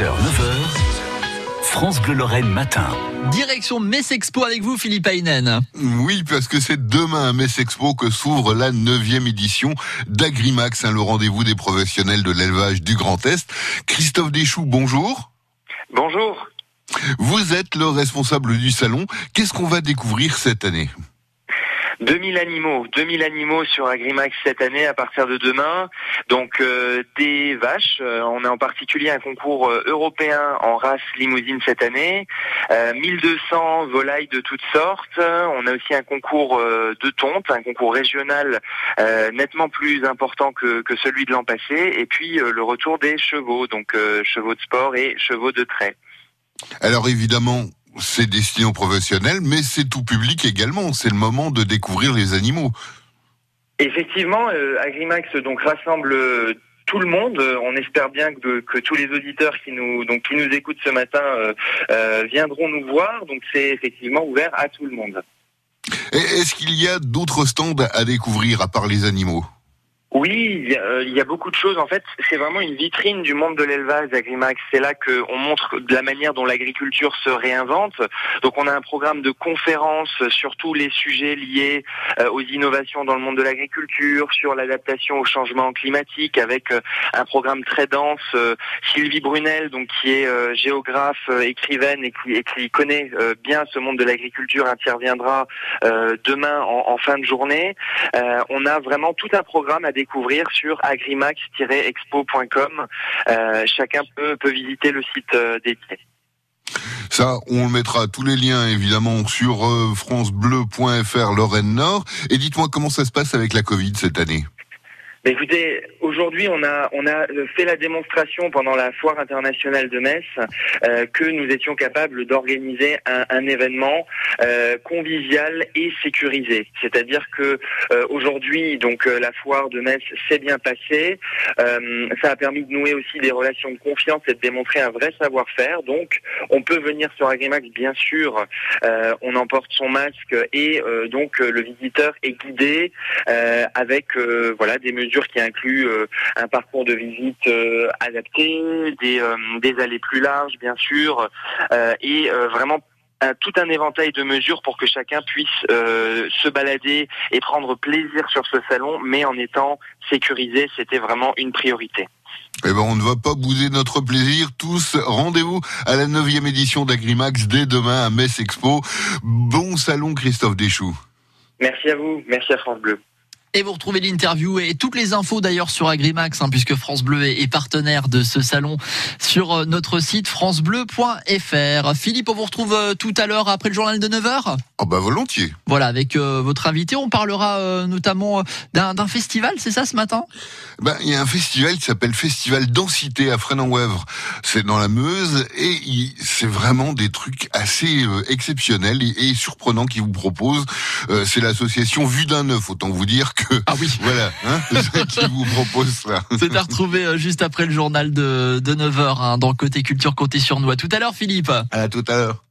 6h, 9h, France Bleu Lorraine matin. Direction Metz Expo avec vous, Philippe Aynen. Oui, parce que c'est demain à Metz Expo que s'ouvre la neuvième édition d'Agrimax, hein, le rendez-vous des professionnels de l'élevage du Grand Est. Christophe Deschou, bonjour. Bonjour. Vous êtes le responsable du salon. Qu'est-ce qu'on va découvrir cette année? 2000 animaux, 2000 animaux sur Agrimax cette année à partir de demain. Donc euh, des vaches, euh, on a en particulier un concours euh, européen en race limousine cette année, 1200 volailles de toutes sortes. On a aussi un concours de tontes, un concours régional nettement plus important que, que celui de l'an passé. Et puis le retour des chevaux, donc chevaux de sport et chevaux de trait. Alors évidemment, c'est destiné aux professionnels, mais c'est tout public également. C'est le moment de découvrir les animaux. Effectivement, euh, Agrimax donc rassemble euh, tout le monde. Euh, on espère bien que, que, tous les auditeurs qui nous donc qui nous écoutent ce matin viendront nous voir. Donc c'est effectivement ouvert à tout le monde. Est-ce qu'il y a d'autres stands à découvrir à part les animaux? Oui, il y, a, beaucoup de choses. En fait, c'est vraiment une vitrine du monde de l'élevage d'Agrimax. C'est là qu'on montre de la manière dont l'agriculture se réinvente. Donc, on a un programme de conférences sur tous les sujets liés euh, aux innovations dans le monde de l'agriculture, sur l'adaptation au changement climatique, avec euh, un programme très dense. Euh, Sylvie Brunel, donc qui est géographe, écrivaine et qui, et qui connaît bien ce monde de l'agriculture, interviendra demain en, en, fin de journée. on a vraiment tout un programme à découvrir sur agrimax-expo.com. Euh, chacun peut, visiter le site euh, dédié. Ça, on mettra tous les liens évidemment sur euh, francebleu.fr Lorraine Nord. Et dites-moi comment ça se passe avec la Covid cette année? Bah, écoutez, aujourd'hui, on a on a fait la démonstration pendant la foire internationale de Metz euh, que nous étions capables d'organiser un, un, événement euh, convivial et sécurisé. C'est-à-dire que euh, aujourd'hui, donc euh, la foire de Metz s'est bien passée. Euh, ça a permis de nouer aussi des relations de confiance et de démontrer un vrai savoir-faire. Donc, on peut venir sur Agrimax, bien sûr. on emporte son masque et donc le visiteur est guidé avec voilà des mesures qui inclut euh, un parcours de visite euh, adapté, des, euh, des allées plus larges bien sûr, et vraiment tout un éventail de mesures pour que chacun puisse se balader et prendre plaisir sur ce salon, mais en étant sécurisé, c'était vraiment une priorité. Eh ben, on ne va pas bouder notre plaisir. Tous, rendez-vous à la neuvième édition d'Agrimax dès demain à Metz Expo. Bon salon, Christophe Deschou. Merci à vous. Merci à France Bleu. Et vous retrouvez l'interview et toutes les infos d'ailleurs sur Agrimax, hein, puisque France Bleu est, partenaire de ce salon sur euh, notre site francebleu.fr. Philippe, on vous retrouve euh, tout à l'heure après le journal de 9h Oh bah volontiers. Voilà, avec euh, votre invité, on parlera notamment d'un festival, c'est ça ce matin? Ben, Il y a un festival qui s'appelle Festival Densité à Fresnes-en-Ouèvre. C'est dans la Meuse et c'est vraiment des trucs assez exceptionnels et, surprenants qui vous proposent. C'est l'association Vue d'un œuf, autant vous dire ah oui. voilà, hein, qui vous propose ça. C'est à retrouver euh, juste après le journal de, de 9h hein, dans Côté Culture, Côté sur Noix. Tout à l'heure, Philippe. À tout à l'heure.